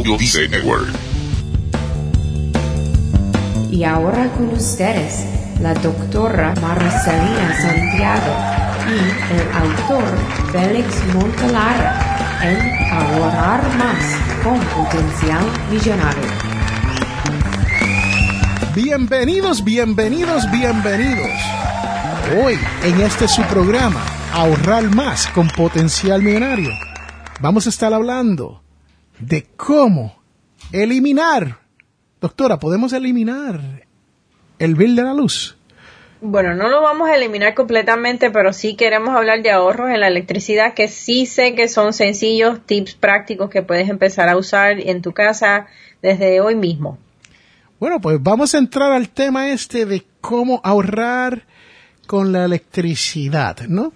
Audio Dice Network. Y ahora con ustedes, la doctora Marcelina Santiago y el autor Félix Montelara en Ahorrar Más con Potencial Millonario. Bienvenidos, bienvenidos, bienvenidos. Hoy en este su programa, Ahorrar Más con Potencial Millonario, vamos a estar hablando de cómo eliminar. Doctora, ¿podemos eliminar el bill de la luz? Bueno, no lo vamos a eliminar completamente, pero sí queremos hablar de ahorros en la electricidad, que sí sé que son sencillos, tips prácticos que puedes empezar a usar en tu casa desde hoy mismo. Bueno, pues vamos a entrar al tema este de cómo ahorrar con la electricidad, ¿no?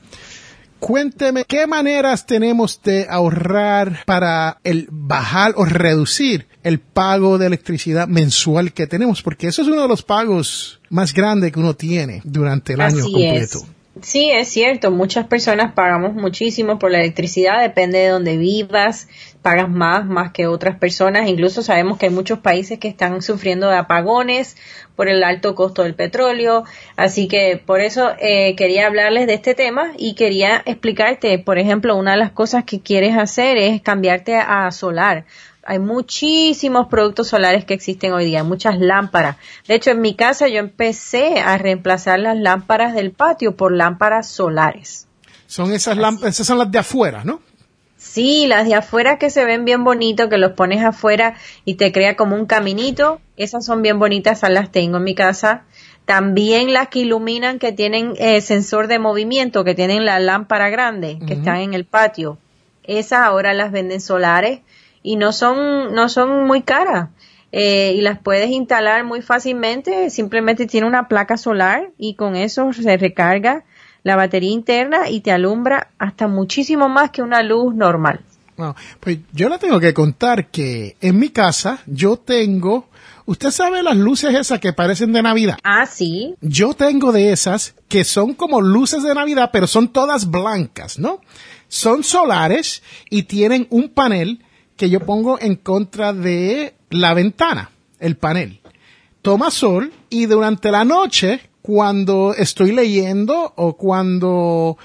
Cuénteme qué maneras tenemos de ahorrar para el bajar o reducir el pago de electricidad mensual que tenemos, porque eso es uno de los pagos más grandes que uno tiene durante el año completo. Sí, es cierto. Muchas personas pagamos muchísimo por la electricidad, depende de donde vivas, pagas más, más que otras personas. Incluso sabemos que hay muchos países que están sufriendo de apagones por el alto costo del petróleo. Así que por eso eh, quería hablarles de este tema y quería explicarte, por ejemplo, una de las cosas que quieres hacer es cambiarte a solar hay muchísimos productos solares que existen hoy día, muchas lámparas. De hecho, en mi casa yo empecé a reemplazar las lámparas del patio por lámparas solares. Son esas lámparas, esas son las de afuera, ¿no? Sí, las de afuera que se ven bien bonitos, que los pones afuera y te crea como un caminito, esas son bien bonitas, esas las tengo en mi casa. También las que iluminan, que tienen eh, sensor de movimiento, que tienen la lámpara grande, que están en el patio. Esas ahora las venden solares y no son, no son muy caras. Eh, y las puedes instalar muy fácilmente, simplemente tiene una placa solar y con eso se recarga la batería interna y te alumbra hasta muchísimo más que una luz normal. pues yo le tengo que contar que en mi casa yo tengo, usted sabe las luces esas que parecen de Navidad. Ah, sí. Yo tengo de esas que son como luces de Navidad, pero son todas blancas, ¿no? Son solares y tienen un panel que yo pongo en contra de la ventana, el panel. Toma sol y durante la noche, cuando estoy leyendo o cuando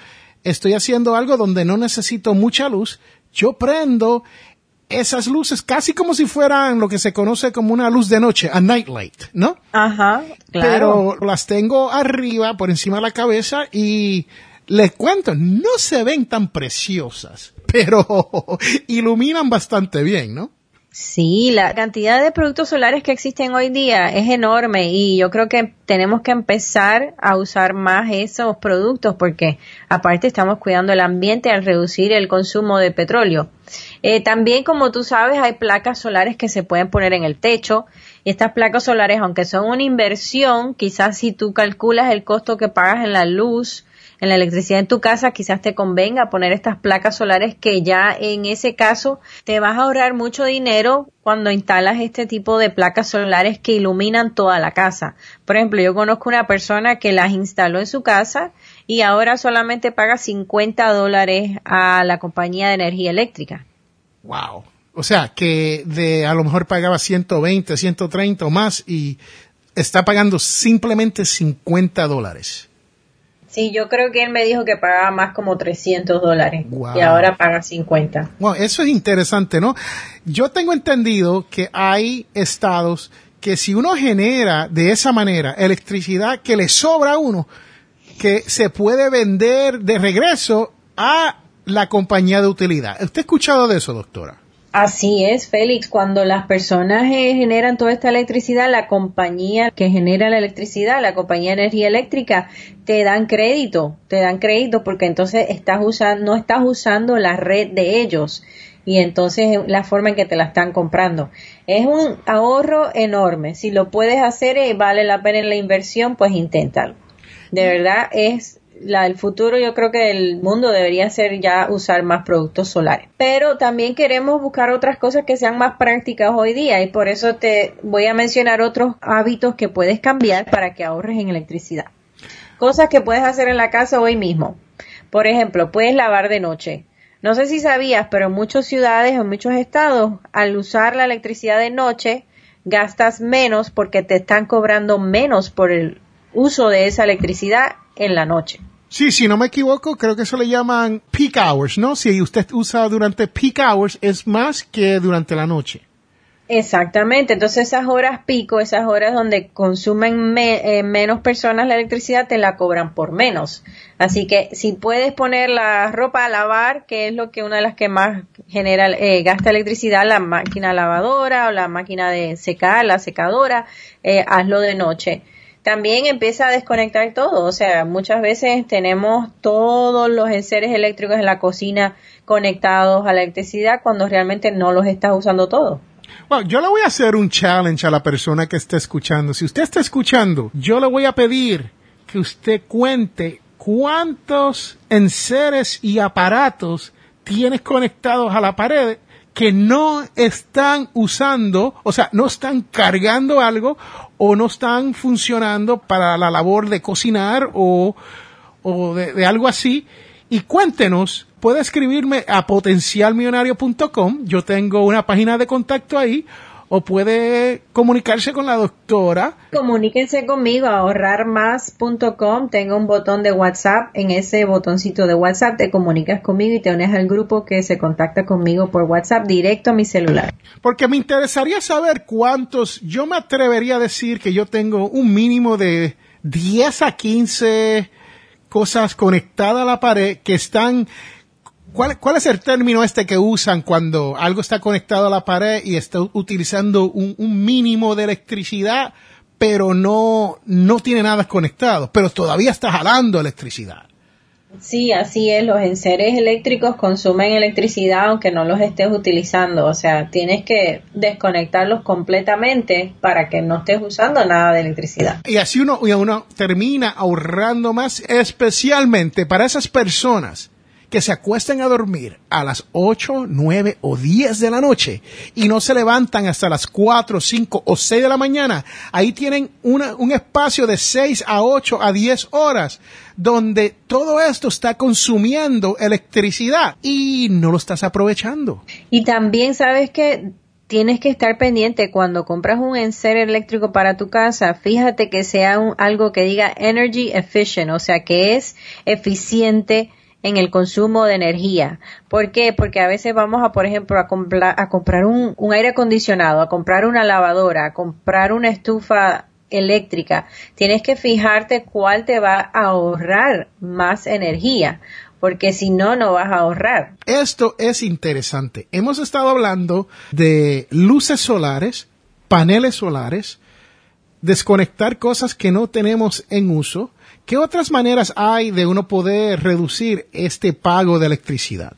estoy haciendo algo donde no necesito mucha luz, yo prendo esas luces casi como si fueran lo que se conoce como una luz de noche, a nightlight, ¿no? Ajá, claro. Pero las tengo arriba, por encima de la cabeza y les cuento, no se ven tan preciosas, pero iluminan bastante bien, ¿no? Sí, la cantidad de productos solares que existen hoy día es enorme y yo creo que tenemos que empezar a usar más esos productos porque aparte estamos cuidando el ambiente al reducir el consumo de petróleo. Eh, también, como tú sabes, hay placas solares que se pueden poner en el techo estas placas solares, aunque son una inversión, quizás si tú calculas el costo que pagas en la luz, en la electricidad en tu casa, quizás te convenga poner estas placas solares que ya en ese caso te vas a ahorrar mucho dinero cuando instalas este tipo de placas solares que iluminan toda la casa. Por ejemplo, yo conozco una persona que las instaló en su casa y ahora solamente paga 50 dólares a la compañía de energía eléctrica. Wow. O sea, que de a lo mejor pagaba 120, 130 o más y está pagando simplemente 50 dólares. Sí, yo creo que él me dijo que pagaba más como 300 dólares y ahora paga 50. Bueno, eso es interesante, ¿no? Yo tengo entendido que hay estados que si uno genera de esa manera electricidad que le sobra a uno, que se puede vender de regreso a la compañía de utilidad. ¿Usted ha escuchado de eso, doctora? Así es, Félix. Cuando las personas eh, generan toda esta electricidad, la compañía que genera la electricidad, la compañía de energía eléctrica, te dan crédito, te dan crédito porque entonces estás usando, no estás usando la red de ellos y entonces la forma en que te la están comprando. Es un ahorro enorme. Si lo puedes hacer y vale la pena en la inversión, pues inténtalo. De verdad es la, el futuro yo creo que el mundo debería ser ya usar más productos solares. Pero también queremos buscar otras cosas que sean más prácticas hoy día y por eso te voy a mencionar otros hábitos que puedes cambiar para que ahorres en electricidad. Cosas que puedes hacer en la casa hoy mismo. Por ejemplo, puedes lavar de noche. No sé si sabías, pero en muchas ciudades o en muchos estados, al usar la electricidad de noche, gastas menos porque te están cobrando menos por el uso de esa electricidad en la noche. Sí, si no me equivoco, creo que eso le llaman peak hours, ¿no? Si usted usa durante peak hours es más que durante la noche. Exactamente, entonces esas horas pico, esas horas donde consumen eh, menos personas la electricidad, te la cobran por menos. Así que si puedes poner la ropa a lavar, que es lo que una de las que más genera, eh, gasta electricidad, la máquina lavadora o la máquina de secar, la secadora, eh, hazlo de noche. También empieza a desconectar todo, o sea, muchas veces tenemos todos los enseres eléctricos en la cocina conectados a la electricidad cuando realmente no los estás usando todos. Bueno, yo le voy a hacer un challenge a la persona que esté escuchando. Si usted está escuchando, yo le voy a pedir que usted cuente cuántos enseres y aparatos tienes conectados a la pared que no están usando, o sea, no están cargando algo o no están funcionando para la labor de cocinar o, o de, de algo así. Y cuéntenos puede escribirme a potencialmillonario.com. Yo tengo una página de contacto ahí. O puede comunicarse con la doctora. Comuníquense conmigo a ahorrarmás.com. Tengo un botón de WhatsApp. En ese botoncito de WhatsApp te comunicas conmigo y te unes al grupo que se contacta conmigo por WhatsApp directo a mi celular. Porque me interesaría saber cuántos. Yo me atrevería a decir que yo tengo un mínimo de 10 a 15 cosas conectadas a la pared que están ¿Cuál, ¿Cuál, es el término este que usan cuando algo está conectado a la pared y está utilizando un, un, mínimo de electricidad, pero no, no tiene nada conectado, pero todavía está jalando electricidad? Sí, así es. Los enseres eléctricos consumen electricidad aunque no los estés utilizando. O sea, tienes que desconectarlos completamente para que no estés usando nada de electricidad. Y así uno, uno termina ahorrando más, especialmente para esas personas que se acuesten a dormir a las 8, 9 o 10 de la noche y no se levantan hasta las 4, 5 o 6 de la mañana, ahí tienen una, un espacio de 6 a 8 a 10 horas donde todo esto está consumiendo electricidad y no lo estás aprovechando. Y también sabes que tienes que estar pendiente cuando compras un enser eléctrico para tu casa, fíjate que sea un, algo que diga energy efficient, o sea, que es eficiente en el consumo de energía. ¿Por qué? Porque a veces vamos a, por ejemplo, a, a comprar un, un, aire acondicionado, a comprar una lavadora, a comprar una estufa eléctrica. Tienes que fijarte cuál te va a ahorrar más energía, porque si no, no vas a ahorrar. Esto es interesante. Hemos estado hablando de luces solares, paneles solares, desconectar cosas que no tenemos en uso, ¿Qué otras maneras hay de uno poder reducir este pago de electricidad?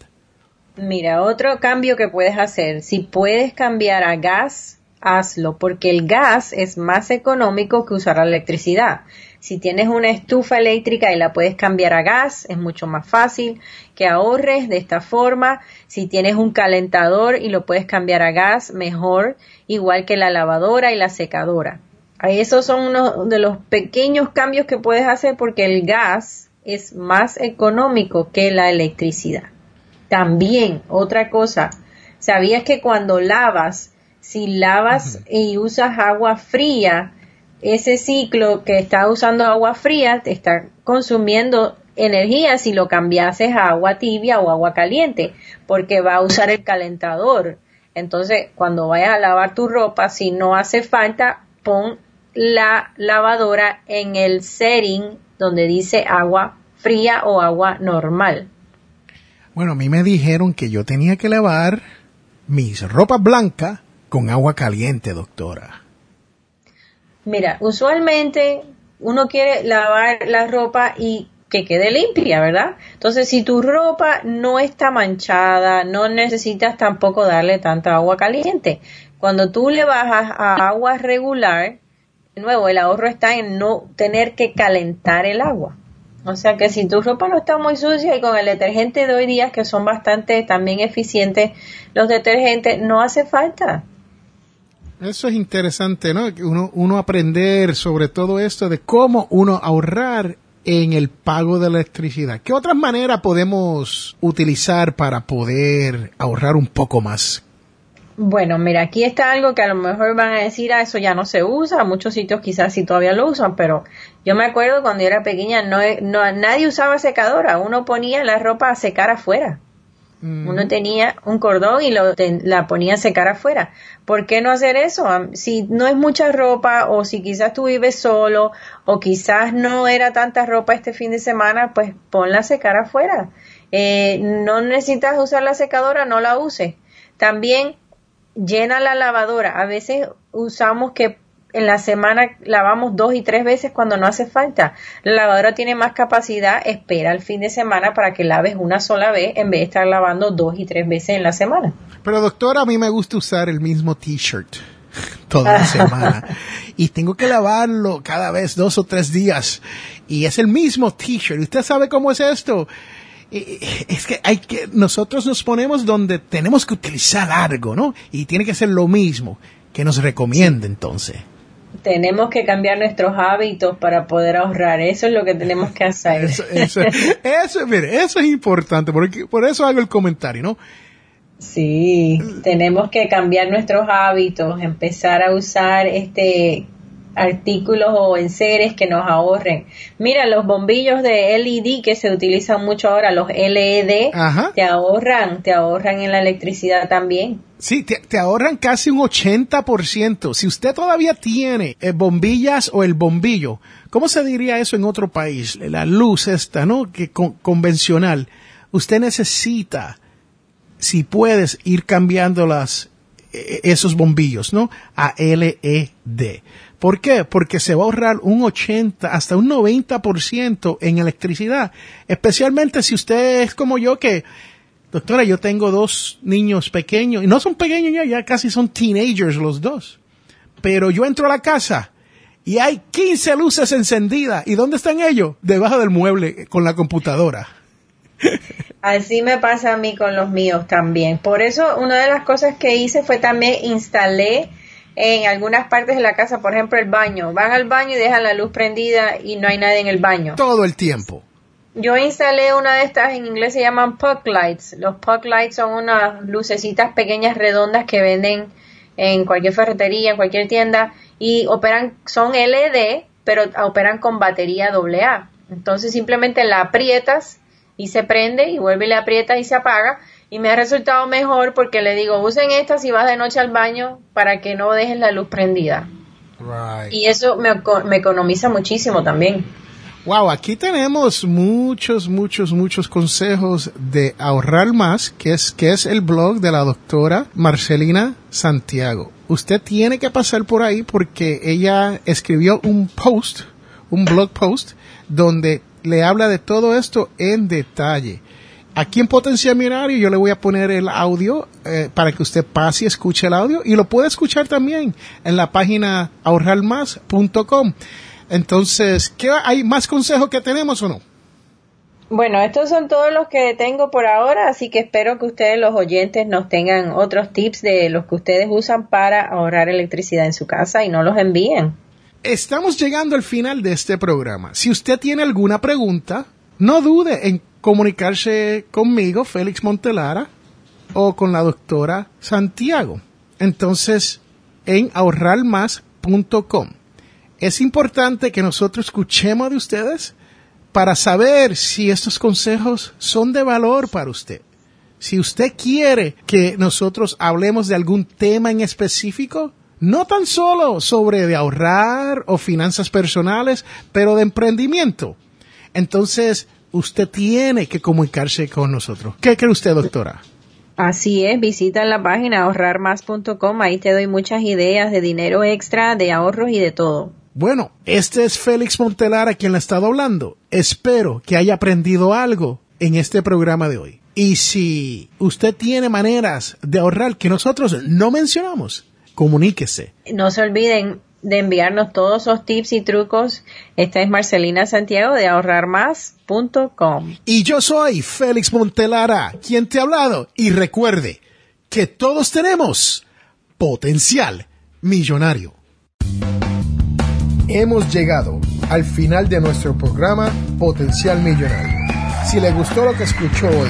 Mira, otro cambio que puedes hacer, si puedes cambiar a gas, hazlo, porque el gas es más económico que usar la electricidad. Si tienes una estufa eléctrica y la puedes cambiar a gas, es mucho más fácil que ahorres de esta forma. Si tienes un calentador y lo puedes cambiar a gas, mejor, igual que la lavadora y la secadora. Esos son uno de los pequeños cambios que puedes hacer porque el gas es más económico que la electricidad. También, otra cosa, ¿sabías que cuando lavas, si lavas y usas agua fría, ese ciclo que está usando agua fría te está consumiendo energía si lo cambiases a agua tibia o agua caliente, porque va a usar el calentador. Entonces, cuando vayas a lavar tu ropa, si no hace falta, pon la lavadora en el setting donde dice agua fría o agua normal. Bueno, a mí me dijeron que yo tenía que lavar mis ropas blancas con agua caliente, doctora. Mira, usualmente uno quiere lavar la ropa y que quede limpia, ¿verdad? Entonces, si tu ropa no está manchada, no necesitas tampoco darle tanta agua caliente. Cuando tú le bajas a agua regular, de nuevo, el ahorro está en no tener que calentar el agua. O sea que si tu ropa no está muy sucia y con el detergente de hoy día, que son bastante también eficientes, los detergentes, no hace falta. Eso es interesante, ¿no? Uno, uno aprender sobre todo esto de cómo uno ahorrar en el pago de electricidad. ¿Qué otras maneras podemos utilizar para poder ahorrar un poco más? Bueno, mira, aquí está algo que a lo mejor van a decir, ah, eso ya no se usa, muchos sitios quizás sí todavía lo usan, pero yo me acuerdo cuando yo era pequeña, no, no nadie usaba secadora, uno ponía la ropa a secar afuera. Uno tenía un cordón y lo la ponía a secar afuera. ¿Por qué no hacer eso? Si no es mucha ropa o si quizás tú vives solo o quizás no era tanta ropa este fin de semana, pues ponla a secar afuera. Eh, no necesitas usar la secadora, no la uses. También llena la lavadora. A veces usamos que en la semana lavamos dos y tres veces cuando no hace falta. La lavadora tiene más capacidad, espera el fin de semana para que laves una sola vez en vez de estar lavando dos y tres veces en la semana. Pero doctora, a mí me gusta usar el mismo t-shirt toda la semana y tengo que lavarlo cada vez dos o tres días y es el mismo t-shirt. ¿Usted sabe cómo es esto? Es que hay que nosotros nos ponemos donde tenemos que utilizar algo, ¿no? Y tiene que ser lo mismo que nos recomienda entonces tenemos que cambiar nuestros hábitos para poder ahorrar. Eso es lo que tenemos que hacer. Eso, eso, eso, mire, eso es importante, porque por eso hago el comentario, ¿no? Sí, tenemos que cambiar nuestros hábitos, empezar a usar este artículos o enseres que nos ahorren. Mira, los bombillos de LED que se utilizan mucho ahora, los LED, te ahorran, te ahorran en la electricidad también. Sí, te, ahorran casi un 80%. Si usted todavía tiene eh, bombillas o el bombillo, ¿cómo se diría eso en otro país? La luz esta, ¿no? Que convencional. Usted necesita, si puedes, ir cambiando las, eh, esos bombillos, ¿no? A LED. ¿Por qué? Porque se va a ahorrar un 80 hasta un 90% en electricidad. Especialmente si usted es como yo que, doctora, yo tengo dos niños pequeños, y no son pequeños ya, ya casi son teenagers los dos. Pero yo entro a la casa y hay 15 luces encendidas. ¿Y dónde están ellos? Debajo del mueble con la computadora. Así me pasa a mí con los míos también. Por eso una de las cosas que hice fue también instalé en algunas partes de la casa, por ejemplo el baño. Van al baño y dejan la luz prendida y no hay nadie en el baño. Todo el tiempo. Yo instalé una de estas, en inglés se llaman puck lights. Los puck lights son unas lucecitas pequeñas redondas que venden en cualquier ferretería, en cualquier tienda y operan, son LED, pero operan con batería AA. Entonces simplemente la aprietas y se prende y vuelve y le aprietas y se apaga y me ha resultado mejor porque le digo, usen esta si vas de noche al baño para que no dejen la luz prendida. Y eso me, me economiza muchísimo también. Wow, aquí tenemos muchos, muchos, muchos consejos de ahorrar más, que es, que es el blog de la doctora Marcelina Santiago. Usted tiene que pasar por ahí porque ella escribió un post, un blog post, donde le habla de todo esto en detalle. Aquí en Potencia Mirario yo le voy a poner el audio eh, para que usted pase y escuche el audio y lo puede escuchar también en la página ahorrarmás.com. Entonces, ¿qué, ¿hay más consejos que tenemos o no? Bueno, estos son todos los que tengo por ahora, así que espero que ustedes, los oyentes, nos tengan otros tips de los que ustedes usan para ahorrar electricidad en su casa y no los envíen. Estamos llegando al final de este programa. Si usted tiene alguna pregunta, no dude en comunicarse conmigo, Félix Montelara, o con la doctora Santiago. Entonces, en ahorrarmás.com. Es importante que nosotros escuchemos de ustedes para saber si estos consejos son de valor para usted. Si usted quiere que nosotros hablemos de algún tema en específico, no tan solo sobre de ahorrar o finanzas personales, pero de emprendimiento. Entonces, usted tiene que comunicarse con nosotros. ¿Qué cree usted, doctora? Así es, visita la página ahorrarmás.com, ahí te doy muchas ideas de dinero extra, de ahorros y de todo. Bueno, este es Félix Montelar a quien le he estado hablando. Espero que haya aprendido algo en este programa de hoy. Y si usted tiene maneras de ahorrar que nosotros no mencionamos, comuníquese. No se olviden, de enviarnos todos esos tips y trucos. Esta es Marcelina Santiago de ahorrarmás.com. Y yo soy Félix Montelara, quien te ha hablado. Y recuerde que todos tenemos potencial millonario. Hemos llegado al final de nuestro programa Potencial Millonario. Si le gustó lo que escuchó hoy,